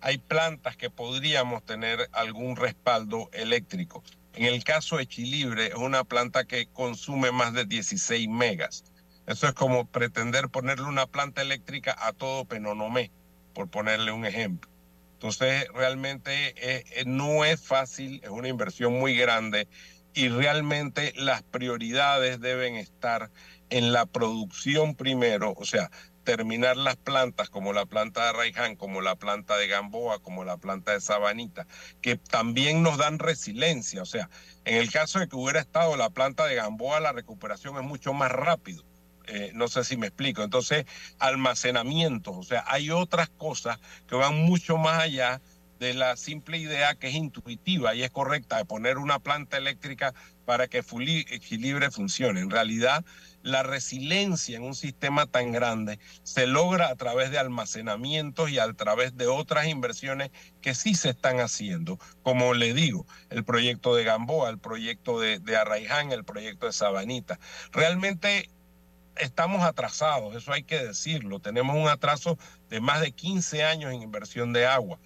hay plantas que podríamos tener algún respaldo eléctrico. En el caso de Chilibre, es una planta que consume más de 16 megas. Eso es como pretender ponerle una planta eléctrica a todo Penonomé, por ponerle un ejemplo. Entonces, realmente eh, eh, no es fácil, es una inversión muy grande y realmente las prioridades deben estar en la producción primero, o sea, terminar las plantas como la planta de Raiján, como la planta de Gamboa, como la planta de Sabanita, que también nos dan resiliencia. O sea, en el caso de que hubiera estado la planta de Gamboa, la recuperación es mucho más rápido. Eh, no sé si me explico. Entonces, almacenamiento, o sea, hay otras cosas que van mucho más allá de la simple idea que es intuitiva y es correcta de poner una planta eléctrica para que equilibre funcione. En realidad, la resiliencia en un sistema tan grande se logra a través de almacenamientos y a través de otras inversiones que sí se están haciendo. Como le digo, el proyecto de Gamboa, el proyecto de, de Arraiján, el proyecto de Sabanita. Realmente estamos atrasados, eso hay que decirlo. Tenemos un atraso de más de 15 años en inversión de agua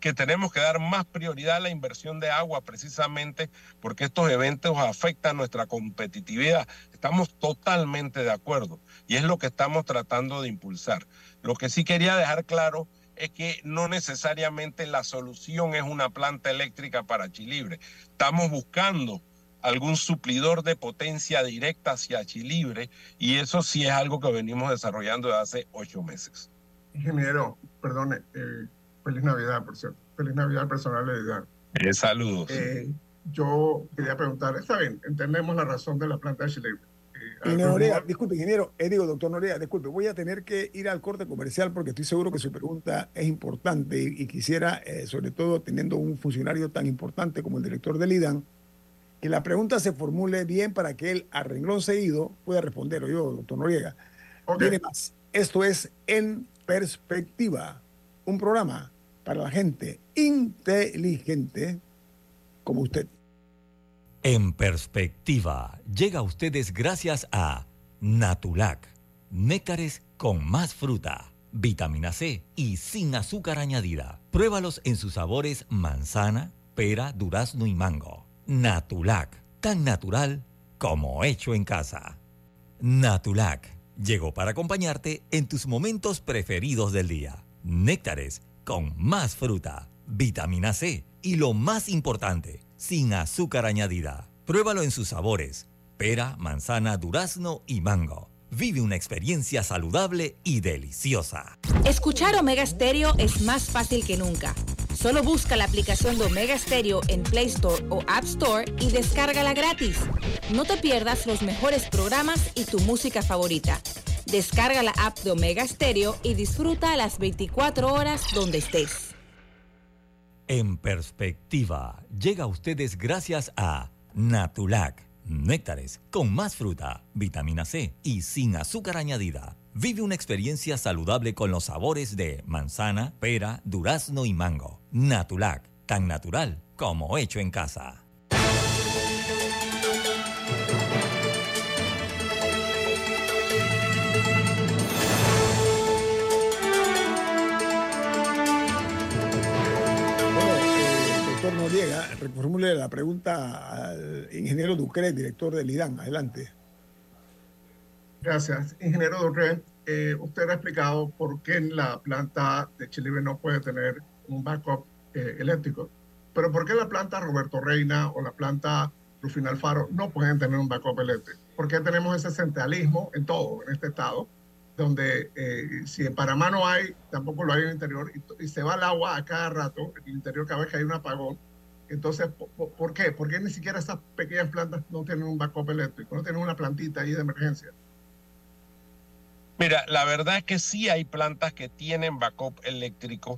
que tenemos que dar más prioridad a la inversión de agua precisamente porque estos eventos afectan nuestra competitividad. Estamos totalmente de acuerdo y es lo que estamos tratando de impulsar. Lo que sí quería dejar claro es que no necesariamente la solución es una planta eléctrica para Chilibre. Estamos buscando algún suplidor de potencia directa hacia Chilibre y eso sí es algo que venimos desarrollando desde hace ocho meses. Ingeniero, perdone, eh, Feliz Navidad, por cierto. Feliz Navidad personalidad. Eh, saludos. Eh, yo quería preguntar, está bien, entendemos la razón de la planta de Chile. Eh, Noriega, disculpe, ingeniero, eh, digo, doctor Noriega, disculpe, voy a tener que ir al corte comercial porque estoy seguro que su pregunta es importante y, quisiera, eh, sobre todo teniendo un funcionario tan importante como el director del IDAN, que la pregunta se formule bien para que él, a renglón seguido, pueda responder. O yo, doctor Noriega. Viene más. Esto es En Perspectiva un programa para la gente inteligente como usted. En perspectiva, llega a ustedes gracias a Natulac, néctares con más fruta, vitamina C y sin azúcar añadida. Pruébalos en sus sabores manzana, pera, durazno y mango. Natulac, tan natural como hecho en casa. Natulac llegó para acompañarte en tus momentos preferidos del día. Néctares con más fruta, vitamina C y lo más importante, sin azúcar añadida. Pruébalo en sus sabores, pera, manzana, durazno y mango. Vive una experiencia saludable y deliciosa. Escuchar Omega Stereo es más fácil que nunca. Solo busca la aplicación de Omega Stereo en Play Store o App Store y descárgala gratis. No te pierdas los mejores programas y tu música favorita. Descarga la app de Omega Stereo y disfruta las 24 horas donde estés. En perspectiva, llega a ustedes gracias a Natulac, néctares con más fruta, vitamina C y sin azúcar añadida. Vive una experiencia saludable con los sabores de manzana, pera, durazno y mango. Natulac, tan natural como hecho en casa. Noriega, reformule la pregunta al ingeniero Ducre, director del IDAN. Adelante. Gracias. Ingeniero Ducre, eh, usted ha explicado por qué la planta de Chile no puede tener un backup eh, eléctrico. Pero ¿por qué la planta Roberto Reina o la planta Rufino Alfaro no pueden tener un backup eléctrico? ¿Por qué tenemos ese centralismo en todo, en este estado? donde eh, si en Panamá no hay, tampoco lo hay en el interior, y, se va el agua a cada rato, en el interior cada vez que hay un apagón. Entonces, ¿por, qué? ¿Por qué ni siquiera esas pequeñas plantas no tienen un backup eléctrico, no tienen una plantita ahí de emergencia? Mira, la verdad es que sí hay plantas que tienen backup eléctrico.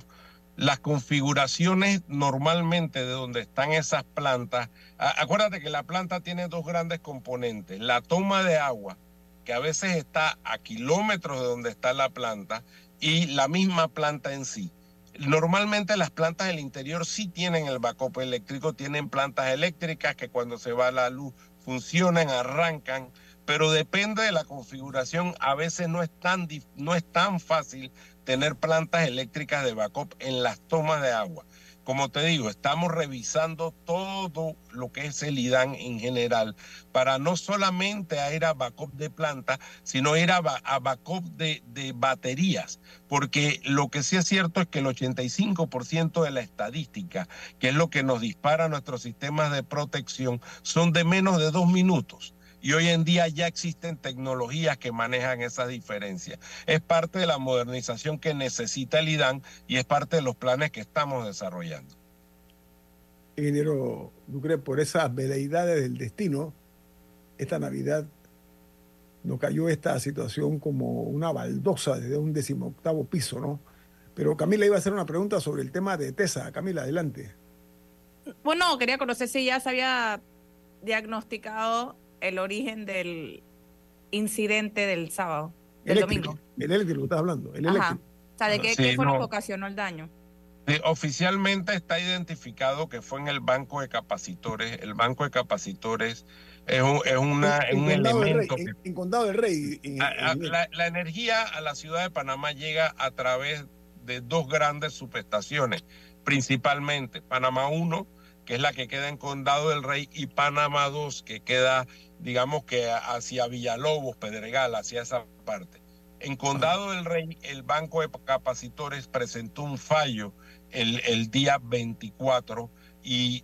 Las configuraciones normalmente de donde están esas plantas, acuérdate que la planta tiene dos grandes componentes, la toma de agua, que a veces está a kilómetros de donde está la planta y la misma planta en sí. Normalmente las plantas del interior sí tienen el backup eléctrico, tienen plantas eléctricas que cuando se va la luz funcionan, arrancan, pero depende de la configuración. A veces no es tan, no es tan fácil tener plantas eléctricas de backup en las tomas de agua como te digo, estamos revisando todo lo que es el IDAN en general para no solamente ir a backup de planta, sino ir a, backup de, de, baterías, porque lo que sí es cierto es que el 85% de la estadística, que es lo que nos dispara nuestros sistemas de protección, son de menos de dos minutos y hoy en día ya existen tecnologías que manejan esas diferencias. Es parte de la modernización que necesita el IDAN y es parte de los planes que estamos desarrollando. Ingeniero Ducre, por esas veleidades del destino, esta Navidad nos cayó esta situación como una baldosa desde un decimoctavo piso, ¿no? Pero Camila iba a hacer una pregunta sobre el tema de TESA. Camila, adelante. Bueno, quería conocer si ya se había diagnosticado el origen del incidente del sábado, del domingo. El eléctrico, estás hablando. El eléctrico. O sea, ¿de qué, fue lo que ocasionó el daño? oficialmente está identificado que fue en el banco de capacitores. El banco de capacitores es un, es una, un elemento. en, Condado del Rey. la, la, energía a la ciudad de Panamá llega a través de dos grandes subestaciones, principalmente Panamá 1, que es la que queda en Condado del Rey, y Panamá 2, que queda digamos que hacia Villalobos, Pedregal, hacia esa parte. En Condado del Rey, el Banco de Capacitores presentó un fallo el, el día 24 y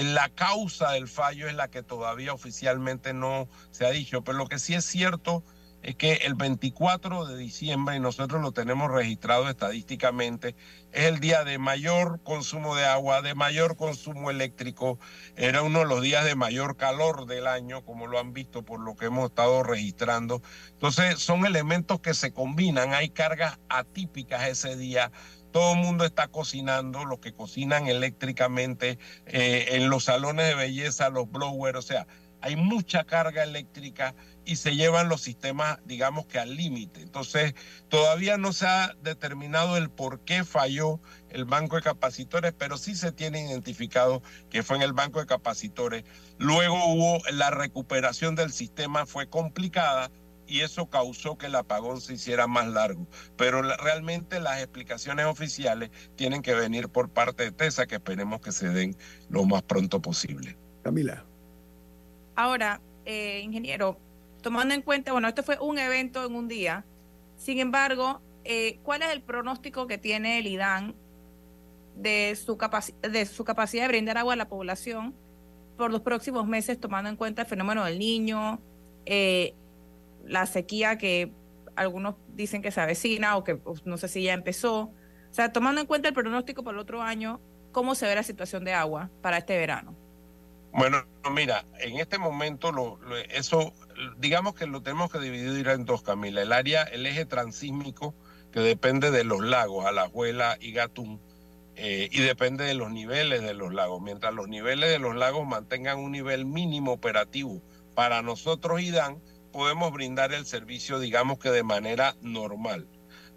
la causa del fallo es la que todavía oficialmente no se ha dicho, pero lo que sí es cierto es que el 24 de diciembre, y nosotros lo tenemos registrado estadísticamente, es el día de mayor consumo de agua, de mayor consumo eléctrico, era uno de los días de mayor calor del año, como lo han visto por lo que hemos estado registrando. Entonces, son elementos que se combinan, hay cargas atípicas ese día. Todo el mundo está cocinando, los que cocinan eléctricamente, eh, en los salones de belleza, los blowers, o sea, hay mucha carga eléctrica y se llevan los sistemas, digamos que al límite. Entonces, todavía no se ha determinado el por qué falló el banco de capacitores, pero sí se tiene identificado que fue en el banco de capacitores. Luego hubo la recuperación del sistema, fue complicada y eso causó que el apagón se hiciera más largo. Pero realmente las explicaciones oficiales tienen que venir por parte de TESA, que esperemos que se den lo más pronto posible. Camila. Ahora, eh, ingeniero, tomando en cuenta, bueno, este fue un evento en un día, sin embargo, eh, ¿cuál es el pronóstico que tiene el IDAN de su, de su capacidad de brindar agua a la población por los próximos meses, tomando en cuenta el fenómeno del niño, eh, la sequía que algunos dicen que se avecina o que pues, no sé si ya empezó? O sea, tomando en cuenta el pronóstico para el otro año, ¿cómo se ve la situación de agua para este verano? Bueno, mira, en este momento lo, eso, digamos que lo tenemos que dividir en dos, Camila. El área, el eje transísmico, que depende de los lagos, Alajuela y Gatún, eh, y depende de los niveles de los lagos. Mientras los niveles de los lagos mantengan un nivel mínimo operativo para nosotros y Dan, podemos brindar el servicio, digamos que de manera normal.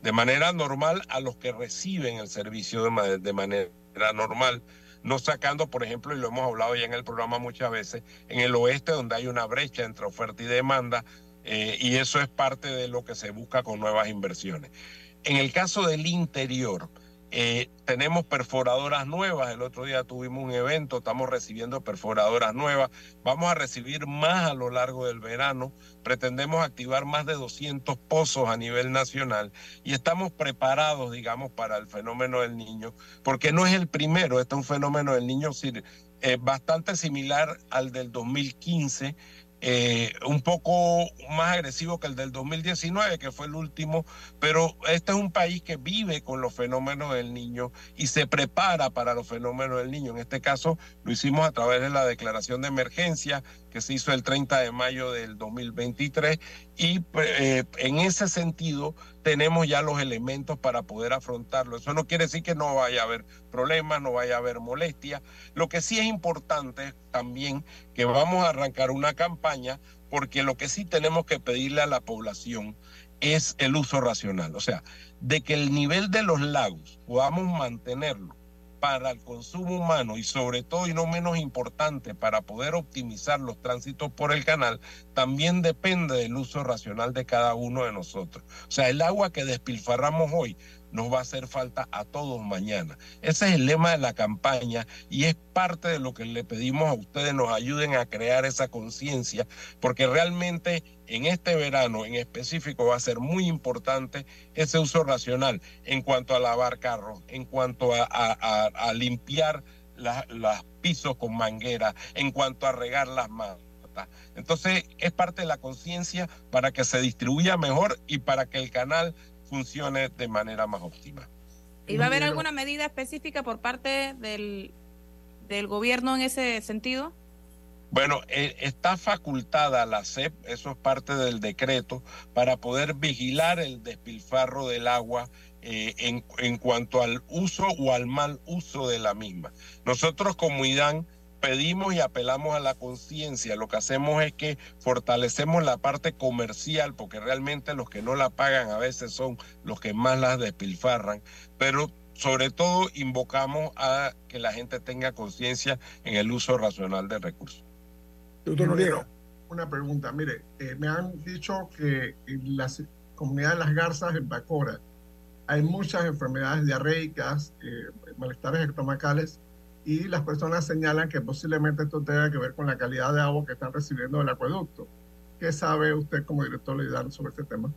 De manera normal a los que reciben el servicio de manera normal no sacando, por ejemplo, y lo hemos hablado ya en el programa muchas veces, en el oeste donde hay una brecha entre oferta y demanda, eh, y eso es parte de lo que se busca con nuevas inversiones. En el caso del interior, eh, tenemos perforadoras nuevas. El otro día tuvimos un evento, estamos recibiendo perforadoras nuevas. Vamos a recibir más a lo largo del verano. Pretendemos activar más de 200 pozos a nivel nacional y estamos preparados, digamos, para el fenómeno del niño, porque no es el primero. Este es un fenómeno del niño eh, bastante similar al del 2015 eh, un poco más agresivo que el del 2019, que fue el último, pero este es un país que vive con los fenómenos del niño y se prepara para los fenómenos del niño. En este caso lo hicimos a través de la declaración de emergencia que se hizo el 30 de mayo del 2023 y eh, en ese sentido tenemos ya los elementos para poder afrontarlo. Eso no quiere decir que no vaya a haber problemas, no vaya a haber molestia. Lo que sí es importante también que vamos a arrancar una campaña porque lo que sí tenemos que pedirle a la población es el uso racional, o sea, de que el nivel de los lagos podamos mantenerlo para el consumo humano y sobre todo y no menos importante para poder optimizar los tránsitos por el canal, también depende del uso racional de cada uno de nosotros. O sea, el agua que despilfarramos hoy nos va a hacer falta a todos mañana. Ese es el lema de la campaña y es parte de lo que le pedimos a ustedes, nos ayuden a crear esa conciencia, porque realmente en este verano en específico va a ser muy importante ese uso racional en cuanto a lavar carros, en cuanto a, limpiar los pisos con manguera, en cuanto a regar las matas. Entonces es parte de la conciencia para que se distribuya mejor y para que el canal funcione de manera más óptima. ¿Y va a haber alguna medida específica por parte del, del gobierno en ese sentido? Bueno, eh, está facultada la CEP, eso es parte del decreto, para poder vigilar el despilfarro del agua eh, en, en, cuanto al uso o al mal uso de la misma. Nosotros como IDAN pedimos y apelamos a la conciencia. Lo que hacemos es que fortalecemos la parte comercial, porque realmente los que no la pagan a veces son los que más las despilfarran, pero sobre todo invocamos a que la gente tenga conciencia en el uso racional de recursos. Doctor Noriega. Una pregunta, mire, eh, me han dicho que en la comunidad de las garzas en Bacora hay muchas enfermedades diarreicas, eh, malestares estomacales y las personas señalan que posiblemente esto tenga que ver con la calidad de agua que están recibiendo del acueducto. ¿Qué sabe usted como director de IDAN sobre este tema?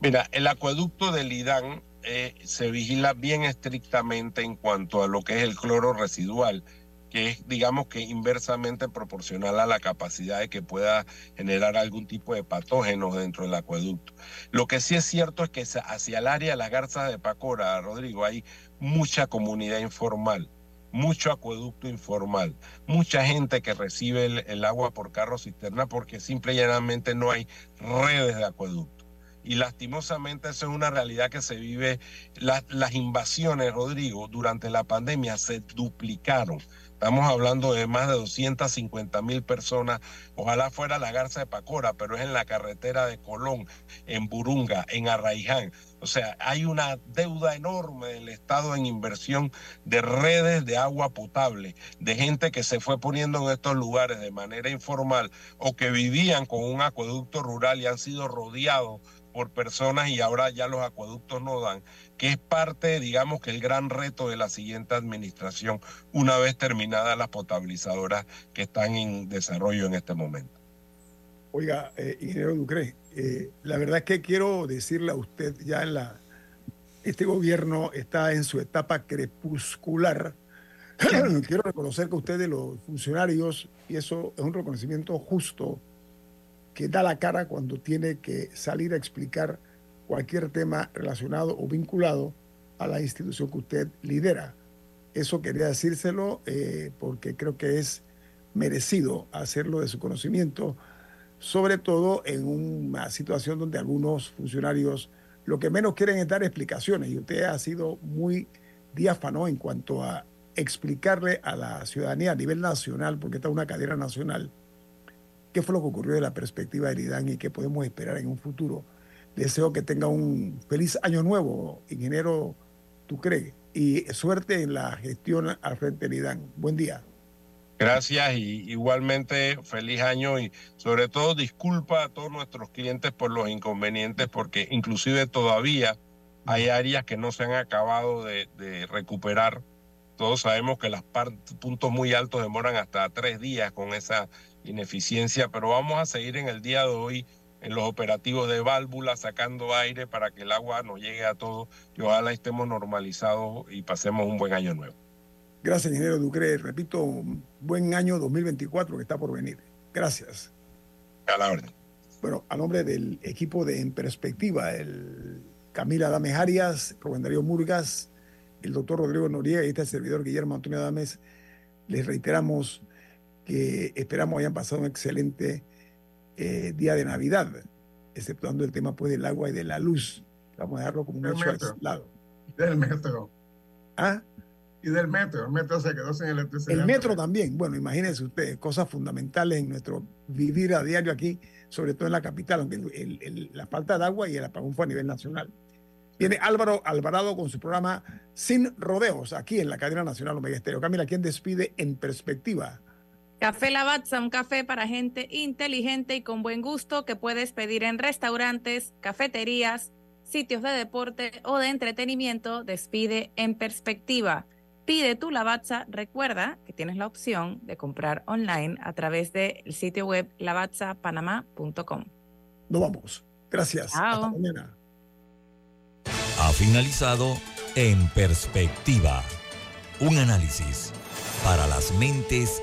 Mira, el acueducto del IDAN eh, se vigila bien estrictamente en cuanto a lo que es el cloro residual, que es, digamos que inversamente proporcional a la capacidad de que pueda generar algún tipo de patógenos dentro del acueducto. Lo que sí es cierto es que hacia el área de las garzas de Pacora, Rodrigo, hay mucha comunidad informal mucho acueducto informal, mucha gente que recibe el, agua por carro cisterna porque simple y llanamente no hay redes de acueducto. Y lastimosamente eso es una realidad que se vive. las invasiones, Rodrigo, durante la pandemia se duplicaron. Estamos hablando de más de 250 mil personas. Ojalá fuera la Garza de Pacora, pero es en la carretera de Colón, en Burunga, en Arraiján. O sea, hay una deuda enorme del Estado en inversión de redes de agua potable, de gente que se fue poniendo en estos lugares de manera informal o que vivían con un acueducto rural y han sido rodeados por personas y ahora ya los acueductos no dan, que es parte, digamos, que el gran reto de la siguiente administración una vez terminadas las potabilizadoras que están en desarrollo en este momento. Oiga, eh, ingeniero Ducre, eh, la verdad es que quiero decirle a usted, ya en la, este gobierno está en su etapa crepuscular. quiero reconocer que ustedes, los funcionarios, y eso es un reconocimiento justo, que da la cara cuando tiene que salir a explicar cualquier tema relacionado o vinculado a la institución que usted lidera. Eso quería decírselo eh, porque creo que es merecido hacerlo de su conocimiento, sobre todo en una situación donde algunos funcionarios lo que menos quieren es dar explicaciones y usted ha sido muy diáfano en cuanto a explicarle a la ciudadanía a nivel nacional, porque está una cadena nacional, qué fue lo que ocurrió de la perspectiva de IRIDAN y qué podemos esperar en un futuro. Deseo que tenga un feliz año nuevo, ingeniero tú crees, y suerte en la gestión al frente de IRIDAN. Buen día. Gracias y igualmente feliz año y sobre todo disculpa a todos nuestros clientes por los inconvenientes porque inclusive todavía hay áreas que no se han acabado de, de recuperar. Todos sabemos que los puntos muy altos demoran hasta tres días con esa ineficiencia, pero vamos a seguir en el día de hoy en los operativos de válvula, sacando aire para que el agua nos llegue a todos y ojalá estemos normalizados y pasemos un buen año nuevo. Gracias, ingeniero Ducre. Repito, buen año 2024 que está por venir. Gracias. A la orden. Bueno, a nombre del equipo de En Perspectiva, el Camila Dames Arias, Rubén Darío Murgas, el doctor Rodrigo Noriega y este servidor Guillermo Antonio Adames, les reiteramos que esperamos hayan pasado un excelente eh, día de Navidad, exceptuando el tema pues, del agua y de la luz. Vamos a dejarlo como un hecho aislado. Del metro. ¿Ah? Y del metro. El metro se quedó sin electricidad. El metro también. Bueno, imagínense ustedes, cosas fundamentales en nuestro vivir a diario aquí, sobre todo en la capital, aunque el, el, la falta de agua y el apagón fue a nivel nacional. Viene Álvaro Alvarado con su programa Sin Rodeos, aquí en la cadena nacional Omega Estéreo. Camila, ¿quién despide en perspectiva? Café Lavazza, un café para gente inteligente y con buen gusto que puedes pedir en restaurantes, cafeterías, sitios de deporte o de entretenimiento. Despide en perspectiva. Pide tu Lavazza. Recuerda que tienes la opción de comprar online a través del sitio web lavazzapanamá.com. Nos vamos. Gracias. Chao. Hasta mañana. Ha finalizado En Perspectiva. Un análisis para las mentes